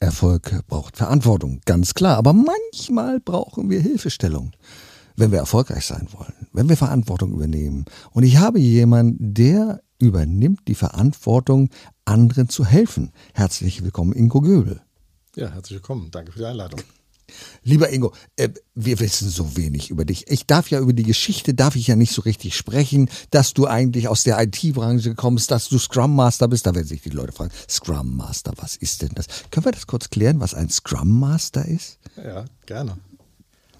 Erfolg braucht Verantwortung, ganz klar. Aber manchmal brauchen wir Hilfestellung, wenn wir erfolgreich sein wollen, wenn wir Verantwortung übernehmen. Und ich habe jemanden, der übernimmt die Verantwortung, anderen zu helfen. Herzlich willkommen, Ingo Göbel. Ja, herzlich willkommen. Danke für die Einladung. Lieber Ingo, äh, wir wissen so wenig über dich. Ich darf ja über die Geschichte, darf ich ja nicht so richtig sprechen, dass du eigentlich aus der IT-Branche kommst, dass du Scrum Master bist. Da werden sich die Leute fragen, Scrum Master, was ist denn das? Können wir das kurz klären, was ein Scrum Master ist? Ja, gerne.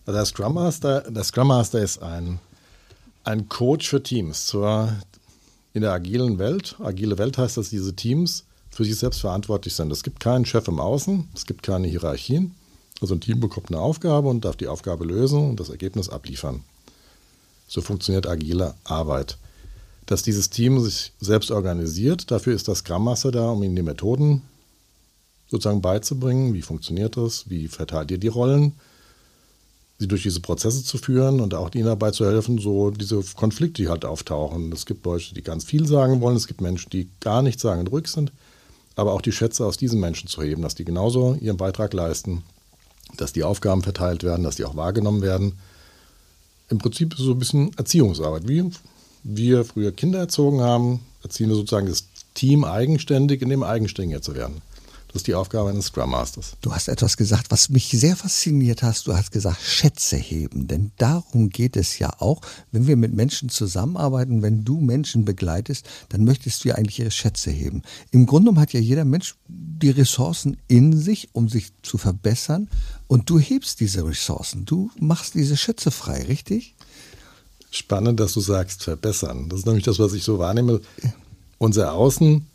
Also der Scrum Master, der Scrum Master ist ein, ein Coach für Teams. Zur, in der agilen Welt, agile Welt heißt, dass diese Teams für sich selbst verantwortlich sind. Es gibt keinen Chef im Außen, es gibt keine Hierarchien. Also ein Team bekommt eine Aufgabe und darf die Aufgabe lösen und das Ergebnis abliefern. So funktioniert agile Arbeit. Dass dieses Team sich selbst organisiert, dafür ist das Scrum Master da, um ihnen die Methoden sozusagen beizubringen. Wie funktioniert das? Wie verteilt ihr die Rollen? Sie durch diese Prozesse zu führen und auch ihnen dabei zu helfen, so diese Konflikte, die halt auftauchen. Es gibt Leute, die ganz viel sagen wollen, es gibt Menschen, die gar nichts sagen und ruhig sind, aber auch die Schätze aus diesen Menschen zu heben, dass die genauso ihren Beitrag leisten dass die Aufgaben verteilt werden, dass die auch wahrgenommen werden. Im Prinzip so ein bisschen Erziehungsarbeit. Wie wir früher Kinder erzogen haben, erziehen wir sozusagen das Team eigenständig, in dem eigenständiger zu werden. Das ist die Aufgabe eines Scrum Masters. Du hast etwas gesagt, was mich sehr fasziniert hast. Du hast gesagt, Schätze heben. Denn darum geht es ja auch, wenn wir mit Menschen zusammenarbeiten, wenn du Menschen begleitest, dann möchtest du ja eigentlich ihre Schätze heben. Im Grunde genommen hat ja jeder Mensch die Ressourcen in sich, um sich zu verbessern. Und du hebst diese Ressourcen. Du machst diese Schätze frei, richtig? Spannend, dass du sagst, verbessern. Das ist nämlich das, was ich so wahrnehme. Unser Außen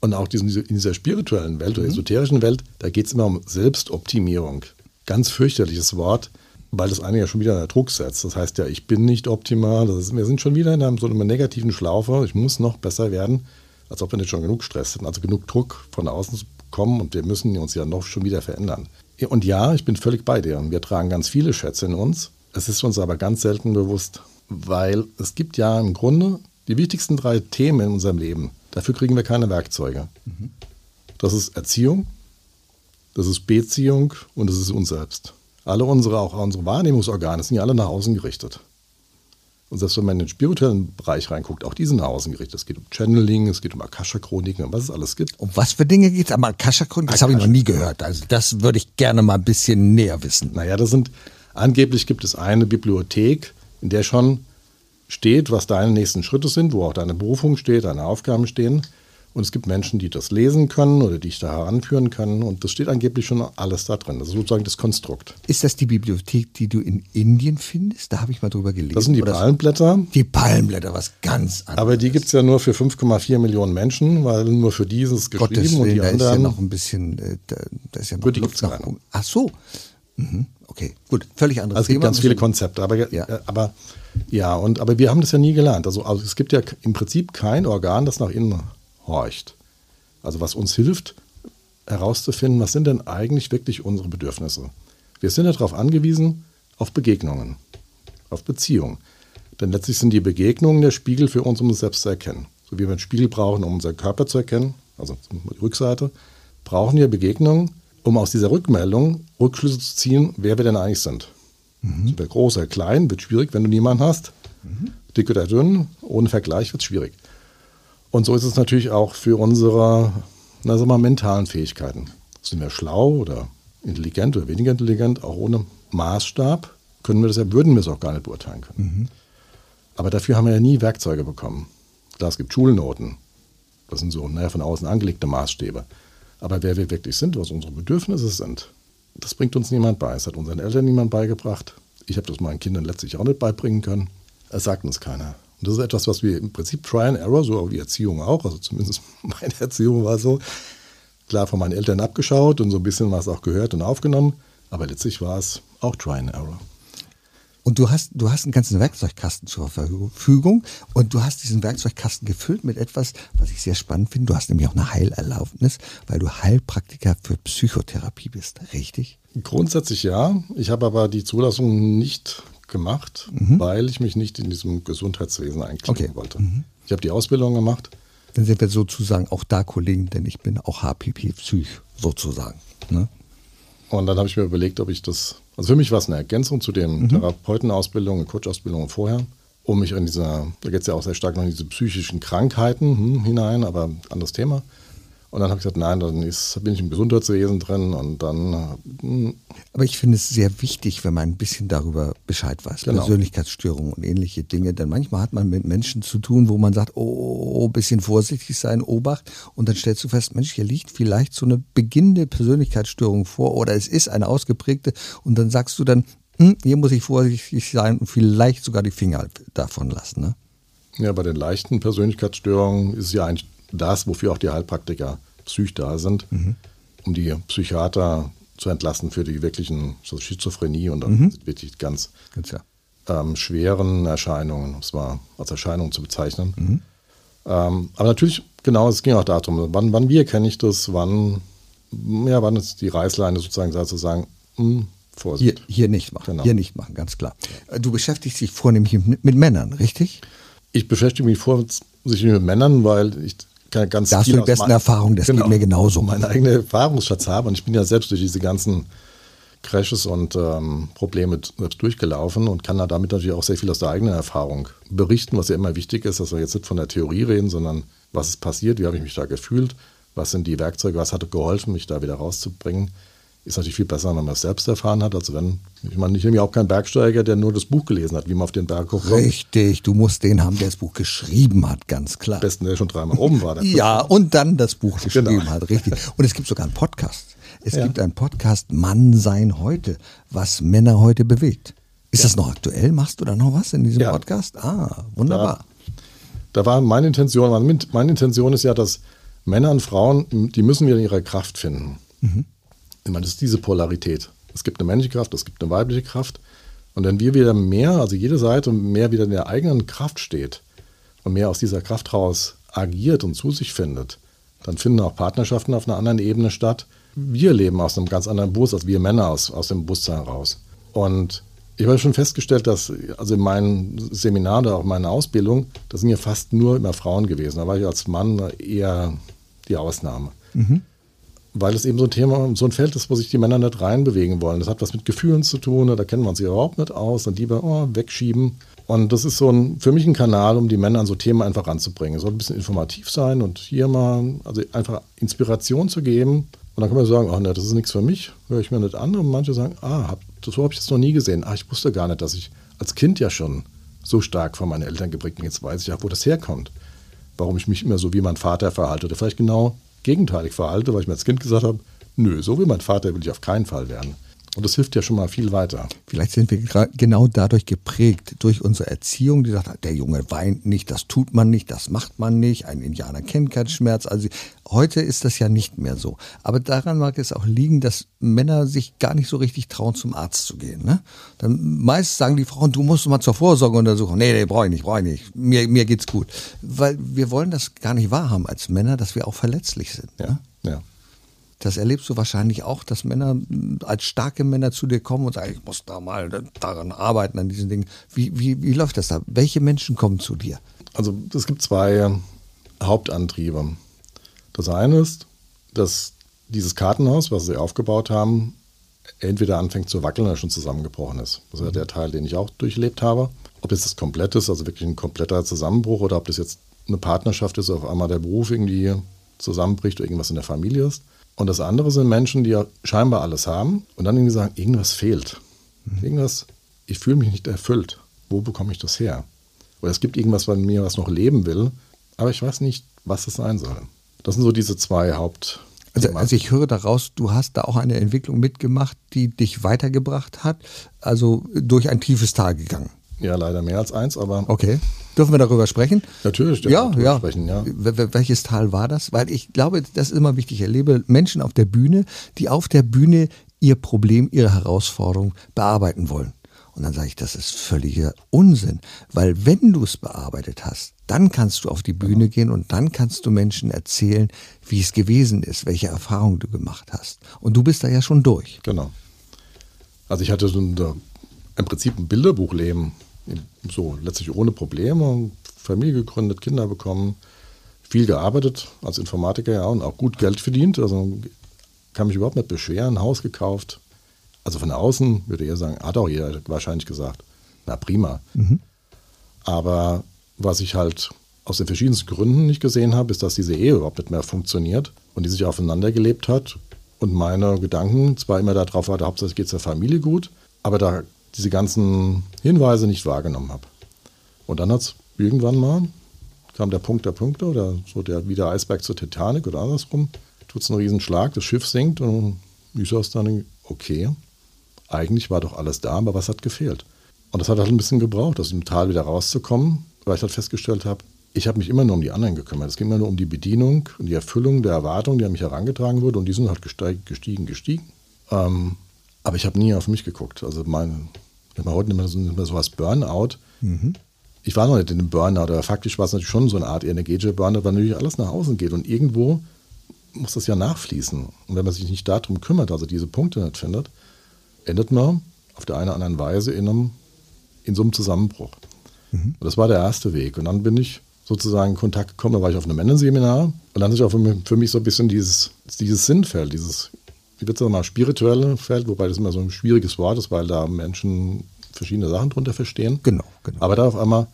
und auch diesen, in dieser spirituellen Welt oder mhm. esoterischen Welt, da geht es immer um Selbstoptimierung. Ganz fürchterliches Wort, weil das eine ja schon wieder unter Druck setzt. Das heißt ja, ich bin nicht optimal. Ist, wir sind schon wieder in einem, so einer negativen Schlaufe. Ich muss noch besser werden, als ob wir nicht schon genug Stress sind. Also genug Druck von außen zu kommen und wir müssen uns ja noch schon wieder verändern. Und ja, ich bin völlig bei dir. Wir tragen ganz viele Schätze in uns. Es ist uns aber ganz selten bewusst, weil es gibt ja im Grunde die wichtigsten drei Themen in unserem Leben. Dafür kriegen wir keine Werkzeuge. Mhm. Das ist Erziehung, das ist Beziehung und das ist uns selbst. Alle unsere, auch unsere Wahrnehmungsorgane sind ja alle nach außen gerichtet. Und selbst wenn man in den spirituellen Bereich reinguckt, auch die sind nach außen gerichtet. Es geht um Channeling, es geht um Akasha-Chroniken und was es alles gibt. Um was für Dinge geht es? Aber Akasha-Chroniken, das habe ich noch nie gehört. Also das würde ich gerne mal ein bisschen näher wissen. Naja, das sind, angeblich gibt es eine Bibliothek, in der schon steht, was deine nächsten Schritte sind, wo auch deine Berufung steht, deine Aufgaben stehen. Und es gibt Menschen, die das lesen können oder dich da heranführen können. Und das steht angeblich schon alles da drin. Das ist sozusagen das Konstrukt. Ist das die Bibliothek, die du in Indien findest? Da habe ich mal drüber gelesen. Das sind die Palmblätter. Die Palmblätter, was ganz anderes. Aber die gibt es ja nur für 5,4 Millionen Menschen, weil nur für dieses geschrieben Gottes und die da anderen. Ist ja noch ein bisschen, äh, da, da ist ja noch Gut, die Luft nach oben. Ach so. Mhm. Okay, gut, völlig anderes also Es gibt ganz viele Konzepte, aber ja. Äh, aber ja, und aber wir haben das ja nie gelernt. Also, also es gibt ja im Prinzip kein Organ, das nach innen horcht. Also was uns hilft, herauszufinden, was sind denn eigentlich wirklich unsere Bedürfnisse. Wir sind ja darauf angewiesen, auf Begegnungen, auf Beziehungen. Denn letztlich sind die Begegnungen der Spiegel für uns, um uns selbst zu erkennen. So wie wir einen Spiegel brauchen, um unseren Körper zu erkennen, also die Rückseite, brauchen wir Begegnungen, um aus dieser Rückmeldung Rückschlüsse zu ziehen, wer wir denn eigentlich sind. Mhm. Wir groß oder klein, wird schwierig, wenn du niemanden hast. Mhm. Dick oder dünn, ohne Vergleich wird es schwierig. Und so ist es natürlich auch für unsere na, sagen wir mentalen Fähigkeiten. Sind wir schlau oder intelligent oder weniger intelligent, auch ohne Maßstab, können wir das ja, würden wir es auch gar nicht beurteilen können. Mhm. Aber dafür haben wir ja nie Werkzeuge bekommen. Klar, es gibt Schulnoten. Das sind so naja, von außen angelegte Maßstäbe. Aber wer wir wirklich sind, was unsere Bedürfnisse sind, das bringt uns niemand bei. Es hat unseren Eltern niemand beigebracht. Ich habe das meinen Kindern letztlich auch nicht beibringen können. Es sagt uns keiner. Und das ist etwas, was wir im Prinzip Try and Error, so wie Erziehung auch, also zumindest meine Erziehung war so, klar von meinen Eltern abgeschaut und so ein bisschen was auch gehört und aufgenommen, aber letztlich war es auch Try and Error. Und du hast, du hast einen ganzen Werkzeugkasten zur Verfügung und du hast diesen Werkzeugkasten gefüllt mit etwas, was ich sehr spannend finde. Du hast nämlich auch eine Heilerlaubnis, weil du Heilpraktiker für Psychotherapie bist, richtig? Grundsätzlich ja. Ich habe aber die Zulassung nicht gemacht, mhm. weil ich mich nicht in diesem Gesundheitswesen einklinken okay. wollte. Mhm. Ich habe die Ausbildung gemacht. Dann sind wir sozusagen auch da Kollegen, denn ich bin auch HPP Psych. sozusagen. Ne? Und dann habe ich mir überlegt, ob ich das, also für mich war es eine Ergänzung zu den mhm. Therapeutenausbildungen, Coach-Ausbildungen vorher, um mich in dieser, da geht es ja auch sehr stark noch in diese psychischen Krankheiten hm, hinein, aber anderes Thema. Und dann habe ich gesagt, nein, dann ist, bin ich im Gesundheitswesen drin und dann. Hm. Aber ich finde es sehr wichtig, wenn man ein bisschen darüber Bescheid weiß. Genau. Persönlichkeitsstörungen und ähnliche Dinge. Denn manchmal hat man mit Menschen zu tun, wo man sagt, oh, bisschen vorsichtig sein, Obacht. Und dann stellst du fest, Mensch, hier liegt vielleicht so eine beginnende Persönlichkeitsstörung vor oder es ist eine ausgeprägte. Und dann sagst du dann, hm, hier muss ich vorsichtig sein und vielleicht sogar die Finger davon lassen. Ne? Ja, bei den leichten Persönlichkeitsstörungen ist es ja eigentlich das, wofür auch die Heilpraktiker Psych da sind, mhm. um die Psychiater zu entlassen für die wirklichen Schizophrenie und mhm. wirklich ganz, ganz ja. ähm, schweren Erscheinungen, um es mal als Erscheinung zu bezeichnen. Mhm. Ähm, aber natürlich, genau, es ging auch darum, wann, wann wie erkenne ich das, wann, ja, wann ist die Reißleine sozusagen da zu sagen, mh, hm, Vorsicht. Hier, hier nicht machen, genau. hier nicht machen, ganz klar. Du beschäftigst dich vornehmlich mit, mit Männern, richtig? Ich beschäftige mich vorsichtig mit Männern, weil ich ganz da hast du die besten Erfahrungen, das genau, geht mir genauso. Meine eigene Erfahrungsschatz habe und ich bin ja selbst durch diese ganzen Crashes und ähm, Probleme selbst durchgelaufen und kann da damit natürlich auch sehr viel aus der eigenen Erfahrung berichten, was ja immer wichtig ist, dass wir jetzt nicht von der Theorie reden, sondern was ist passiert, wie habe ich mich da gefühlt, was sind die Werkzeuge, was hat geholfen, mich da wieder rauszubringen ist natürlich viel besser, wenn man es selbst erfahren hat, als wenn, ich meine, ich nehme ja auch keinen Bergsteiger, der nur das Buch gelesen hat, wie man auf den Berg hochkommt. Richtig, du musst den haben, der das Buch geschrieben hat, ganz klar. Am besten, der schon dreimal oben war. ja, und dann das Buch genau. geschrieben genau. hat, richtig. Und es gibt sogar einen Podcast. Es ja. gibt einen Podcast Mann sein heute, was Männer heute bewegt. Ist ja. das noch aktuell? Machst du da noch was in diesem ja. Podcast? Ah, wunderbar. Da, da war meine Intention, meine Intention ist ja, dass Männer und Frauen, die müssen wieder ihre Kraft finden. Mhm. Ich meine, das ist diese Polarität. Es gibt eine männliche Kraft, es gibt eine weibliche Kraft. Und wenn wir wieder mehr, also jede Seite mehr wieder in der eigenen Kraft steht und mehr aus dieser Kraft raus agiert und zu sich findet, dann finden auch Partnerschaften auf einer anderen Ebene statt. Wir leben aus einem ganz anderen Bewusstsein, als wir Männer aus, aus dem Bewusstsein raus. Und ich habe schon festgestellt, dass also in meinen Seminaren oder auch in meiner Ausbildung, das sind ja fast nur immer Frauen gewesen. Da war ich als Mann eher die Ausnahme. Mhm weil es eben so ein Thema, so ein Feld ist, wo sich die Männer nicht reinbewegen wollen. Das hat was mit Gefühlen zu tun, da kennen wir sich überhaupt nicht aus und lieber oh, wegschieben. Und das ist so ein, für mich ein Kanal, um die Männer an so Themen einfach ranzubringen. Es soll ein bisschen informativ sein und hier mal, also einfach Inspiration zu geben. Und dann kann man sagen, ach ne, das ist nichts für mich, höre ich mir nicht an. Und manche sagen, ah, hab, so habe ich das noch nie gesehen. Ah, ich wusste gar nicht, dass ich als Kind ja schon so stark von meinen Eltern geprägt bin. Jetzt weiß ich auch, wo das herkommt. Warum ich mich immer so wie mein Vater verhalte. Oder vielleicht genau gegenteilig verhalte, weil ich mir als Kind gesagt habe, nö, so wie mein Vater will ich auf keinen Fall werden. Und das hilft ja schon mal viel weiter. Vielleicht sind wir genau dadurch geprägt, durch unsere Erziehung, die sagt, der Junge weint nicht, das tut man nicht, das macht man nicht, ein Indianer kennt keinen Schmerz. Also heute ist das ja nicht mehr so. Aber daran mag es auch liegen, dass Männer sich gar nicht so richtig trauen, zum Arzt zu gehen. Ne? Dann meist sagen die Frauen, du musst mal zur Vorsorge untersuchen. Nee, nee, brauche ich nicht, brauche ich nicht. Mir, mir geht's gut. Weil wir wollen das gar nicht wahrhaben als Männer, dass wir auch verletzlich sind. Ja, ne? ja. Das erlebst du wahrscheinlich auch, dass Männer als starke Männer zu dir kommen und sagen, ich muss da mal daran arbeiten, an diesen Dingen. Wie, wie, wie läuft das da? Welche Menschen kommen zu dir? Also es gibt zwei Hauptantriebe. Das eine ist, dass dieses Kartenhaus, was sie aufgebaut haben, entweder anfängt zu wackeln oder schon zusammengebrochen ist. Das ist ja der Teil, den ich auch durchlebt habe. Ob jetzt das komplett ist, also wirklich ein kompletter Zusammenbruch, oder ob das jetzt eine Partnerschaft ist, auf einmal der Beruf irgendwie zusammenbricht oder irgendwas in der Familie ist. Und das andere sind Menschen, die ja scheinbar alles haben und dann irgendwie sagen, irgendwas fehlt. Mhm. Irgendwas, ich fühle mich nicht erfüllt. Wo bekomme ich das her? Oder es gibt irgendwas bei mir, was noch leben will, aber ich weiß nicht, was es sein soll. Das sind so diese zwei Haupt. Also, also, ich höre daraus, du hast da auch eine Entwicklung mitgemacht, die dich weitergebracht hat, also durch ein tiefes Tal gegangen. Ja, leider mehr als eins, aber. Okay. Dürfen wir darüber sprechen? Natürlich, ja, ja. Sprechen, ja. Welches Tal war das? Weil ich glaube, das ist immer wichtig. Ich erlebe Menschen auf der Bühne, die auf der Bühne ihr Problem, ihre Herausforderung bearbeiten wollen. Und dann sage ich, das ist völliger Unsinn. Weil wenn du es bearbeitet hast, dann kannst du auf die Bühne gehen und dann kannst du Menschen erzählen, wie es gewesen ist, welche Erfahrungen du gemacht hast. Und du bist da ja schon durch. Genau. Also ich hatte so ein, im Prinzip ein Bilderbuchleben so letztlich ohne Probleme, Familie gegründet, Kinder bekommen, viel gearbeitet als Informatiker ja und auch gut Geld verdient. Also kann mich überhaupt nicht beschweren, ein Haus gekauft. Also von außen würde er sagen, hat auch jeder wahrscheinlich gesagt, na prima. Mhm. Aber was ich halt aus den verschiedensten Gründen nicht gesehen habe, ist, dass diese Ehe überhaupt nicht mehr funktioniert und die sich aufeinander gelebt hat. Und meine Gedanken zwar immer darauf war, hauptsächlich geht es der Familie gut, aber da diese ganzen Hinweise nicht wahrgenommen habe. Und dann hat es irgendwann mal, kam der Punkt der Punkte oder so der, wie der Eisberg zur Titanic oder andersrum, tut es einen Riesenschlag, das Schiff sinkt und ich saß dann, okay, eigentlich war doch alles da, aber was hat gefehlt? Und das hat halt ein bisschen gebraucht, aus dem Tal wieder rauszukommen, weil ich halt festgestellt habe, ich habe mich immer nur um die anderen gekümmert. Es ging immer nur um die Bedienung und die Erfüllung der Erwartungen, die an mich herangetragen wurde. Und die sind halt gestiegen, gestiegen. Ähm, aber ich habe nie auf mich geguckt. Also mein, ich habe heute nicht mehr so, nicht mehr so was Burnout. Mhm. Ich war noch nicht in einem Burnout, aber faktisch war es natürlich schon so eine Art energetischer Burnout, weil natürlich alles nach außen geht. Und irgendwo muss das ja nachfließen. Und wenn man sich nicht darum kümmert, also diese Punkte nicht findet, endet man auf der einen oder anderen Weise in, einem, in so einem Zusammenbruch. Mhm. Und das war der erste Weg. Und dann bin ich sozusagen in Kontakt gekommen. Da war ich auf einem Männerseminar und dann ist auch für mich so ein bisschen dieses, dieses Sinnfeld, dieses, ich würde sagen mal, spirituelle Feld, wobei das immer so ein schwieriges Wort ist, weil da Menschen verschiedene Sachen drunter verstehen. Genau, genau. Aber da auf einmal,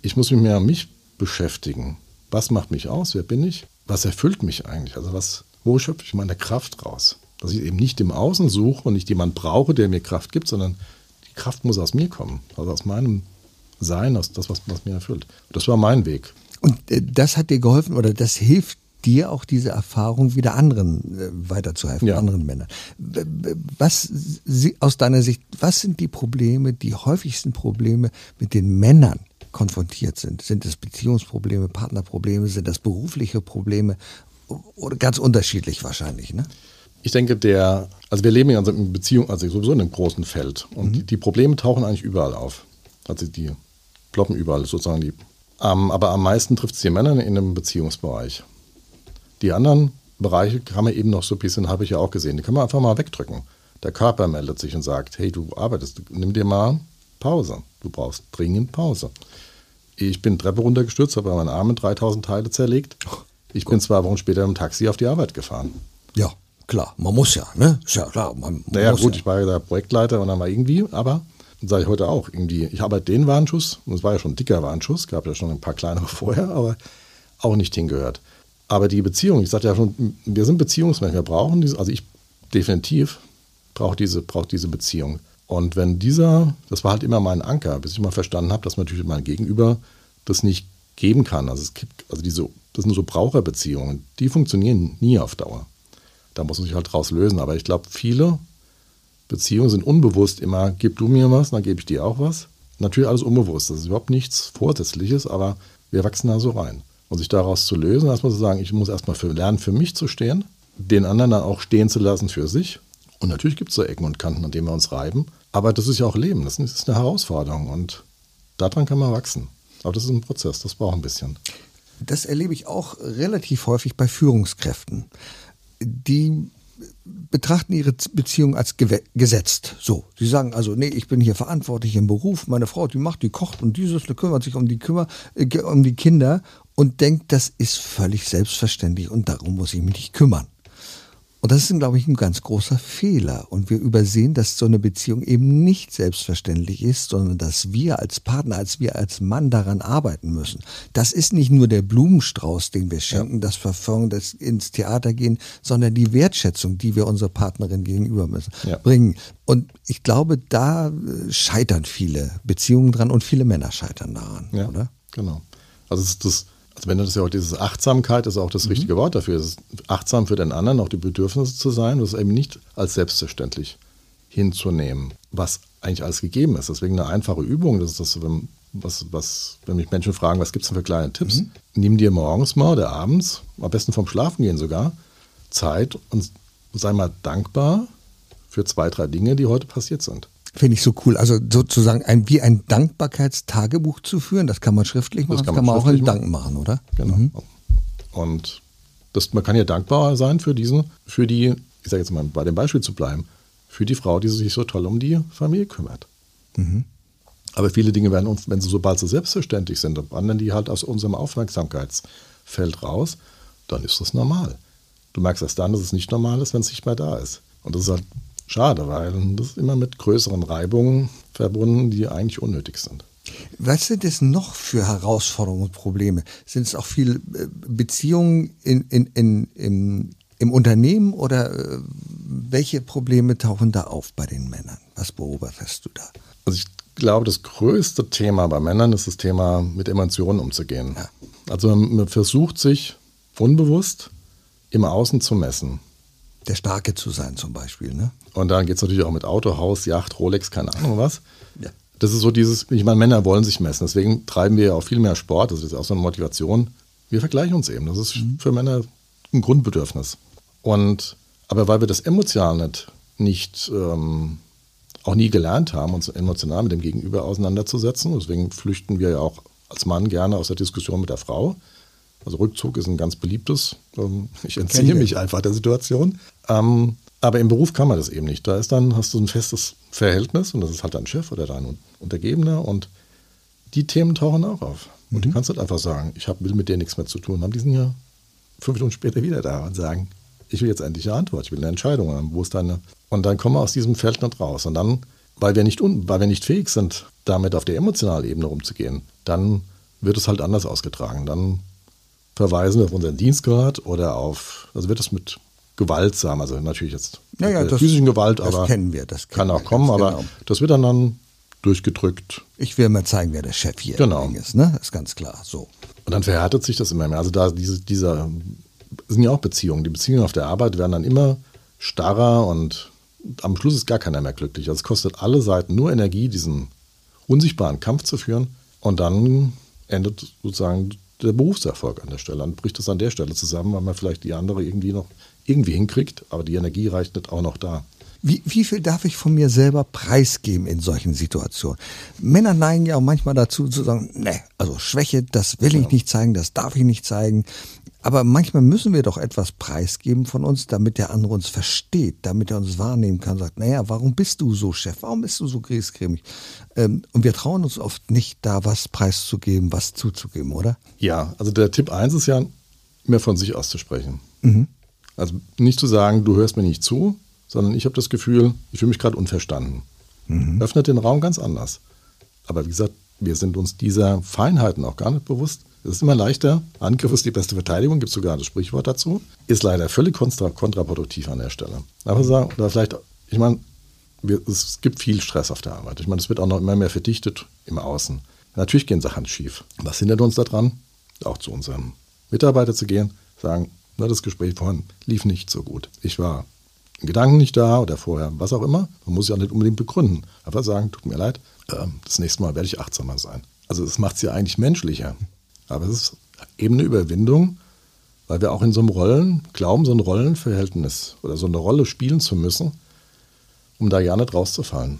ich muss mich mehr um mich beschäftigen. Was macht mich aus? Wer bin ich? Was erfüllt mich eigentlich? Also was, wo schöpfe ich meine Kraft raus? Dass ich eben nicht im Außen suche und nicht jemanden brauche, der mir Kraft gibt, sondern die Kraft muss aus mir kommen. Also aus meinem Sein, aus das, was, was mir erfüllt. Das war mein Weg. Und äh, das hat dir geholfen oder das hilft dir auch diese Erfahrung wieder anderen äh, weiterzuhelfen, ja. anderen Männern. Was aus deiner Sicht, was sind die Probleme, die häufigsten Probleme, mit den Männern konfrontiert sind? Sind es Beziehungsprobleme, Partnerprobleme, sind das berufliche Probleme oder ganz unterschiedlich wahrscheinlich, ne? Ich denke, der, also wir leben ja in Beziehung, also sowieso in einem großen Feld und mhm. die, die Probleme tauchen eigentlich überall auf. Also die ploppen überall sozusagen die ähm, aber am meisten trifft es die Männer in einem Beziehungsbereich. Die anderen Bereiche kann man eben noch so ein bisschen, habe ich ja auch gesehen, die kann man einfach mal wegdrücken. Der Körper meldet sich und sagt, hey, du arbeitest, nimm dir mal Pause. Du brauchst dringend Pause. Ich bin Treppe runtergestürzt, habe meinen Arm in 3000 Teile zerlegt. Ich bin zwei Wochen später im Taxi auf die Arbeit gefahren. Ja, klar, man muss ja, ne? Ist ja klar. Man, man naja, gut, ja. ich war ja der Projektleiter und dann war irgendwie, aber sage ich heute auch irgendwie, ich habe halt den Warnschuss, und es war ja schon ein dicker Warnschuss, gab ja schon ein paar kleinere vorher, aber auch nicht hingehört. Aber die Beziehung, ich sagte ja schon, wir sind Beziehungsmenschen, wir brauchen diese, also ich definitiv brauche diese, brauch diese Beziehung. Und wenn dieser, das war halt immer mein Anker, bis ich mal verstanden habe, dass natürlich mein Gegenüber das nicht geben kann. Also es gibt, also diese, das sind so Braucherbeziehungen, die funktionieren nie auf Dauer. Da muss man sich halt draus lösen. Aber ich glaube, viele Beziehungen sind unbewusst immer, gib du mir was, dann gebe ich dir auch was. Natürlich alles unbewusst, das ist überhaupt nichts Vorsätzliches, aber wir wachsen da so rein. Und sich daraus zu lösen, erstmal zu sagen, ich muss erstmal für, lernen, für mich zu stehen, den anderen dann auch stehen zu lassen für sich. Und natürlich gibt es so Ecken und Kanten, an denen wir uns reiben. Aber das ist ja auch Leben, das ist eine Herausforderung und daran kann man wachsen. Aber das ist ein Prozess, das braucht ein bisschen. Das erlebe ich auch relativ häufig bei Führungskräften, die betrachten ihre Beziehung als gesetzt. So, sie sagen also, nee, ich bin hier verantwortlich im Beruf, meine Frau, die macht, die kocht und dieses, die kümmert sich um die, Kümmer, äh, um die Kinder und denkt, das ist völlig selbstverständlich und darum muss ich mich nicht kümmern. Und das ist, glaube ich, ein ganz großer Fehler. Und wir übersehen, dass so eine Beziehung eben nicht selbstverständlich ist, sondern dass wir als Partner, als wir als Mann daran arbeiten müssen. Das ist nicht nur der Blumenstrauß, den wir schenken, ja. das Verfolgen, das ins Theater gehen, sondern die Wertschätzung, die wir unserer Partnerin gegenüber müssen, ja. bringen. Und ich glaube, da äh, scheitern viele Beziehungen dran und viele Männer scheitern daran, ja, oder? Genau. Also ist das also wenn du das ja auch diese Achtsamkeit ist auch das mhm. richtige Wort dafür. Es ist achtsam für den anderen, auch die Bedürfnisse zu sein, das eben nicht als selbstverständlich hinzunehmen, was eigentlich alles gegeben ist. Deswegen eine einfache Übung, das ist das, wenn, was, was, wenn mich Menschen fragen, was gibt es denn für kleine Tipps? Mhm. Nimm dir morgens mal oder abends, am besten vom Schlafengehen sogar, Zeit und sei mal dankbar für zwei, drei Dinge, die heute passiert sind. Finde ich so cool. Also sozusagen ein, wie ein Dankbarkeitstagebuch zu führen, das kann man schriftlich machen, das kann, das kann man, auch in Dank machen, oder? Genau. Mhm. Und das, man kann ja dankbar sein für diesen, für die, ich sage jetzt mal bei dem Beispiel zu bleiben, für die Frau, die sich so toll um die Familie kümmert. Mhm. Aber viele Dinge werden uns, wenn sie sobald sie selbstverständlich sind, wandern die halt aus unserem Aufmerksamkeitsfeld raus, dann ist das normal. du merkst erst dann, dass es nicht normal ist, wenn es nicht mehr da ist. Und das ist halt schade, weil das ist immer mit größeren Reibungen verbunden, die eigentlich unnötig sind. Was sind es noch für Herausforderungen und Probleme? Sind es auch viele äh, Beziehungen in, in, in, im, im Unternehmen oder äh, welche Probleme tauchen da auf bei den Männern? Was beobachtest du da? Also ich glaube, das größte Thema bei Männern ist das Thema, mit Emotionen umzugehen. Ja. Also man versucht sich unbewusst im Außen zu messen. Der Starke zu sein zum Beispiel, ne? Und dann geht es natürlich auch mit Auto, Haus, Yacht, Rolex, keine Ahnung was. Ja. Das ist so dieses, ich meine, Männer wollen sich messen, deswegen treiben wir ja auch viel mehr Sport, das ist auch so eine Motivation. Wir vergleichen uns eben, das ist mhm. für Männer ein Grundbedürfnis. Und, aber weil wir das emotional nicht, nicht ähm, auch nie gelernt haben, uns emotional mit dem Gegenüber auseinanderzusetzen, deswegen flüchten wir ja auch als Mann gerne aus der Diskussion mit der Frau. Also Rückzug ist ein ganz beliebtes. Ähm, ich entziehe mich einfach der Situation. Ähm, aber im Beruf kann man das eben nicht. Da ist dann, hast du ein festes Verhältnis und das ist halt dein Chef oder dein Untergebener und die Themen tauchen auch auf. Und mhm. du kannst halt einfach sagen, ich hab, will mit dir nichts mehr zu tun haben. Die sind ja fünf Stunden später wieder da und sagen, ich will jetzt endlich eine Antwort, ich will eine Entscheidung haben. Wo ist deine? Und dann kommen wir aus diesem Feld nicht raus. Und dann, weil wir nicht, weil wir nicht fähig sind, damit auf der emotionalen Ebene umzugehen, dann wird es halt anders ausgetragen. Dann verweisen wir auf unseren Dienstgrad oder auf, also wird es mit gewaltsam, also natürlich jetzt ja, ja, das, physischen Gewalt, das aber kennen wir, das kann auch kommen, aber genau. das wird dann, dann durchgedrückt. Ich will mal zeigen, wer der Chef hier genau. ist, ne? Ist ganz klar. So. Und dann verhärtet sich das immer mehr. Also da diese, dieser sind ja auch Beziehungen. Die Beziehungen auf der Arbeit werden dann immer starrer und am Schluss ist gar keiner mehr glücklich. Also es kostet alle Seiten nur Energie, diesen unsichtbaren Kampf zu führen. Und dann endet sozusagen der Berufserfolg an der Stelle. Dann bricht es an der Stelle zusammen, weil man vielleicht die andere irgendwie noch irgendwie hinkriegt, aber die Energie reicht nicht auch noch da. Wie, wie viel darf ich von mir selber preisgeben in solchen Situationen? Männer neigen ja auch manchmal dazu zu sagen, ne, also Schwäche, das will ich nicht zeigen, das darf ich nicht zeigen. Aber manchmal müssen wir doch etwas preisgeben von uns, damit der andere uns versteht, damit er uns wahrnehmen kann, sagt, naja, warum bist du so, Chef? Warum bist du so griesgrämig? Ähm, und wir trauen uns oft nicht, da was preiszugeben, was zuzugeben, oder? Ja, also der Tipp 1 ist ja, mehr von sich auszusprechen. Mhm. Also nicht zu sagen, du hörst mir nicht zu, sondern ich habe das Gefühl, ich fühle mich gerade unverstanden. Mhm. Öffnet den Raum ganz anders. Aber wie gesagt, wir sind uns dieser Feinheiten auch gar nicht bewusst. Es ist immer leichter. Angriff ist die beste Verteidigung, gibt es sogar das Sprichwort dazu. Ist leider völlig kontra kontraproduktiv an der Stelle. Aber sagen, oder vielleicht, ich meine, es gibt viel Stress auf der Arbeit. Ich meine, es wird auch noch immer mehr verdichtet im Außen. Natürlich gehen Sachen schief. Was hindert uns daran? Auch zu unserem Mitarbeiter zu gehen, sagen, na, das Gespräch vorhin lief nicht so gut. Ich war in Gedanken nicht da oder vorher, was auch immer. Man muss ja nicht unbedingt begründen. Einfach sagen, tut mir leid, ähm, das nächste Mal werde ich achtsamer sein. Also das macht es ja eigentlich menschlicher. Aber es ist eben eine Überwindung, weil wir auch in so einem Rollen, glauben, so ein Rollenverhältnis oder so eine Rolle spielen zu müssen, um da ja nicht rauszufallen.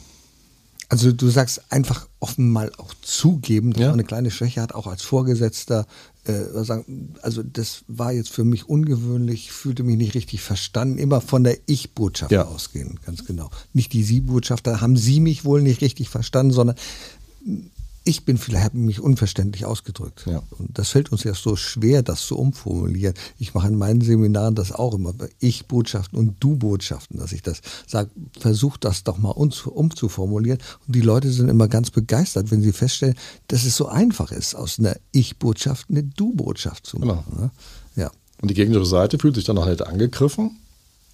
Also du sagst einfach offen mal auch zugeben, dass ja. man eine kleine Schwäche hat, auch als Vorgesetzter. Äh, sagen, also das war jetzt für mich ungewöhnlich, fühlte mich nicht richtig verstanden. Immer von der Ich-Botschaft ja. ausgehen, ganz genau. Nicht die Sie-Botschaft, da haben Sie mich wohl nicht richtig verstanden, sondern ich bin vielleicht habe mich unverständlich ausgedrückt. Ja. Und das fällt uns ja so schwer, das zu umformulieren. Ich mache in meinen Seminaren das auch immer, Ich-Botschaften und Du-Botschaften, dass ich das sage, versuch das doch mal umzuformulieren. Und die Leute sind immer ganz begeistert, wenn sie feststellen, dass es so einfach ist, aus einer Ich-Botschaft eine Du-Botschaft zu machen. Genau. Ja. Und die gegnerische Seite fühlt sich dann auch nicht angegriffen.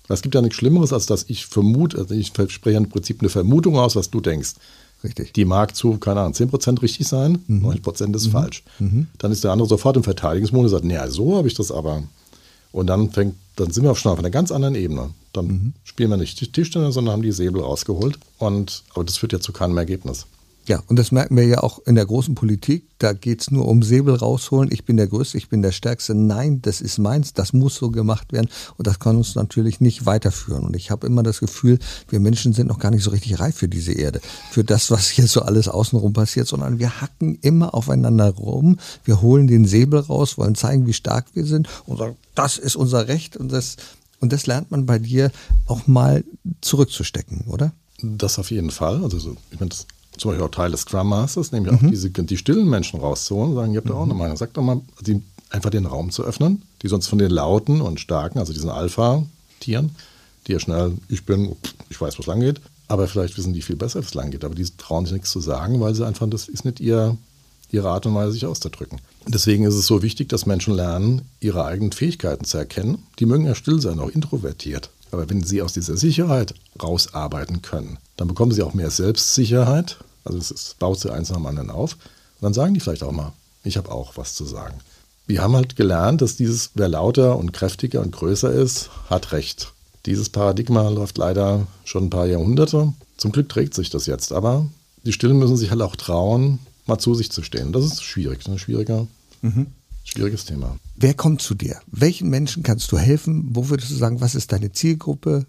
Es gibt ja nichts Schlimmeres, als dass ich vermute, also ich spreche im Prinzip eine Vermutung aus, was du denkst. Richtig. Die mag zu, keine Ahnung, 10% richtig sein, mhm. 90% ist mhm. falsch. Mhm. Dann ist der andere sofort im Verteidigungsmodus und sagt, naja, so habe ich das aber. Und dann fängt, dann sind wir auf einer ganz anderen Ebene. Dann mhm. spielen wir nicht Tischtennis, sondern haben die Säbel rausgeholt. Und, aber das führt ja zu keinem Ergebnis. Ja, und das merken wir ja auch in der großen Politik. Da geht es nur um Säbel rausholen. Ich bin der Größte, ich bin der Stärkste. Nein, das ist meins, das muss so gemacht werden. Und das kann uns natürlich nicht weiterführen. Und ich habe immer das Gefühl, wir Menschen sind noch gar nicht so richtig reif für diese Erde, für das, was hier so alles außenrum passiert, sondern wir hacken immer aufeinander rum. Wir holen den Säbel raus, wollen zeigen, wie stark wir sind und sagen, das ist unser Recht. Und das, und das lernt man bei dir auch mal zurückzustecken, oder? Das auf jeden Fall. Also ich meine, das zum Beispiel auch Teil des Scrum Masters, nämlich mhm. auch diese, die stillen Menschen rauszuholen und sagen, ihr habt da auch eine mhm. Meinung. Sagt doch mal, die einfach den Raum zu öffnen, die sonst von den Lauten und Starken, also diesen Alpha-Tieren, die ja schnell, ich bin, ich weiß, wo es lang geht, aber vielleicht wissen die viel besser, wo es lang geht, aber die trauen sich nichts zu sagen, weil sie einfach, das ist nicht ihr, ihre Art und Weise, sich auszudrücken. Deswegen ist es so wichtig, dass Menschen lernen, ihre eigenen Fähigkeiten zu erkennen. Die mögen ja still sein, auch introvertiert. Aber wenn sie aus dieser Sicherheit rausarbeiten können, dann bekommen sie auch mehr Selbstsicherheit. Also es baut sie eins nach dem anderen auf. Und dann sagen die vielleicht auch mal, ich habe auch was zu sagen. Wir haben halt gelernt, dass dieses, wer lauter und kräftiger und größer ist, hat Recht. Dieses Paradigma läuft leider schon ein paar Jahrhunderte. Zum Glück trägt sich das jetzt, aber die Stillen müssen sich halt auch trauen, mal zu sich zu stehen. Das ist schwierig, ein schwieriger, mhm. schwieriges Thema. Wer kommt zu dir? Welchen Menschen kannst du helfen? Wo würdest du sagen, was ist deine Zielgruppe?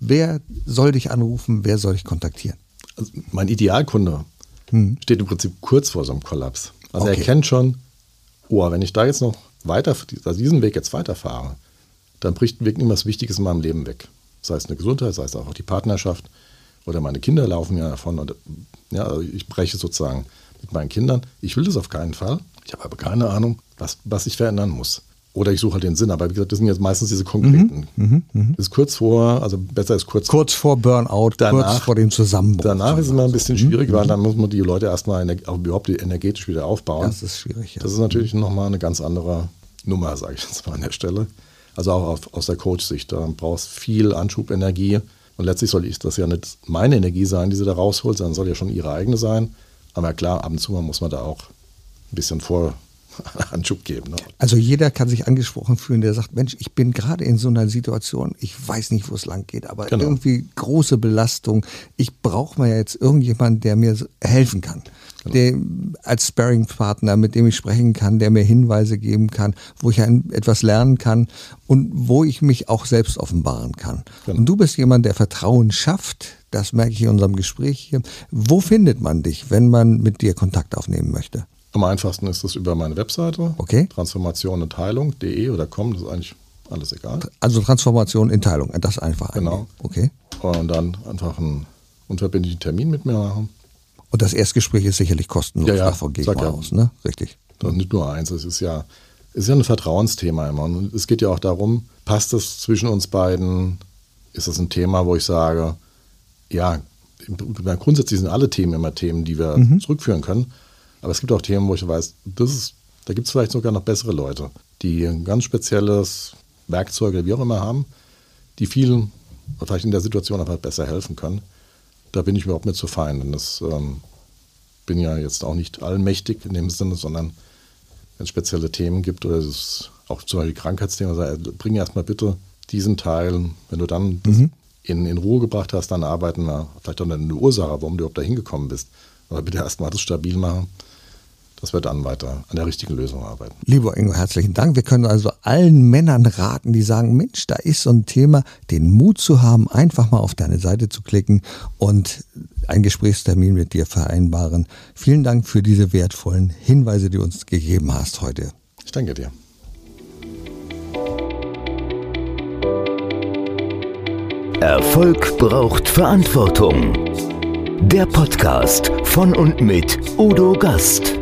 Wer soll dich anrufen? Wer soll dich kontaktieren? Also mein Idealkunde hm. steht im Prinzip kurz vor so einem Kollaps. Also okay. er kennt schon, oh, wenn ich da jetzt noch weiter, also diesen Weg jetzt weiterfahre, dann bricht wirklich irgendwas Wichtiges in meinem Leben weg. Sei es eine Gesundheit, sei es auch die Partnerschaft oder meine Kinder laufen ja davon. Und, ja, also ich breche sozusagen mit meinen Kindern. Ich will das auf keinen Fall. Ich habe aber keine Ahnung, was, was ich verändern muss. Oder ich suche halt den Sinn. Aber wie gesagt, das sind jetzt meistens diese konkreten. Mhm, mh, mh. Ist kurz vor, also besser ist kurz Kurz vor Burnout, danach, kurz vor dem Zusammenbruch. Danach ist es immer ein bisschen schwierig, mhm. weil dann muss man die Leute erstmal überhaupt energetisch wieder aufbauen. Das ist schwierig. Ja. Das ist natürlich nochmal eine ganz andere Nummer, sage ich jetzt mal an der Stelle. Also auch auf, aus der Coach-Sicht. Da brauchst viel Anschubenergie. Und letztlich soll ich das ja nicht meine Energie sein, die sie da rausholt, sondern soll ja schon ihre eigene sein. Aber klar, ab und zu muss man da auch ein bisschen vor Anschub geben. Ne? Also jeder kann sich angesprochen fühlen, der sagt, Mensch, ich bin gerade in so einer Situation, ich weiß nicht, wo es lang geht, aber genau. irgendwie große Belastung. Ich brauche mal jetzt irgendjemanden, der mir helfen kann. Genau. Der, als Sparring-Partner, mit dem ich sprechen kann, der mir Hinweise geben kann, wo ich ein, etwas lernen kann und wo ich mich auch selbst offenbaren kann. Genau. Und du bist jemand, der Vertrauen schafft, das merke ich in unserem Gespräch hier. Wo findet man dich, wenn man mit dir Kontakt aufnehmen möchte? Am einfachsten ist es über meine Webseite. Okay. Transformation und Heilung.de oder com, das ist eigentlich alles egal. Also Transformation in Teilung, das einfach. Genau. Okay. Und dann einfach einen unverbindlichen Termin mit mir machen. Und das Erstgespräch ist sicherlich kostenlos ja, ja, davon geht ja. aus, ne? Richtig. Das nicht nur eins, es ist ja, es ist ja ein Vertrauensthema immer. Und es geht ja auch darum, passt das zwischen uns beiden? Ist das ein Thema, wo ich sage, ja, grundsätzlich sind alle Themen immer Themen, die wir mhm. zurückführen können. Aber es gibt auch Themen, wo ich weiß, das ist, da gibt es vielleicht sogar noch bessere Leute, die ein ganz spezielles Werkzeug oder wie auch immer haben, die vielen vielleicht in der Situation einfach besser helfen können. Da bin ich überhaupt nicht zu fein. Denn das ähm, bin ja jetzt auch nicht allmächtig in dem Sinne, sondern wenn es spezielle Themen gibt oder es auch zum Beispiel Krankheitsthemen, also bring erstmal bitte diesen Teil, wenn du dann mhm in, in Ruhe gebracht hast, dann arbeiten wir vielleicht auch eine Ursache, warum du überhaupt da hingekommen bist. Aber bitte erstmal das stabil machen, dass wir dann weiter an der richtigen Lösung arbeiten. Lieber Ingo, herzlichen Dank. Wir können also allen Männern raten, die sagen, Mensch, da ist so ein Thema, den Mut zu haben, einfach mal auf deine Seite zu klicken und einen Gesprächstermin mit dir vereinbaren. Vielen Dank für diese wertvollen Hinweise, die du uns gegeben hast heute. Ich danke dir. Erfolg braucht Verantwortung. Der Podcast von und mit Udo Gast.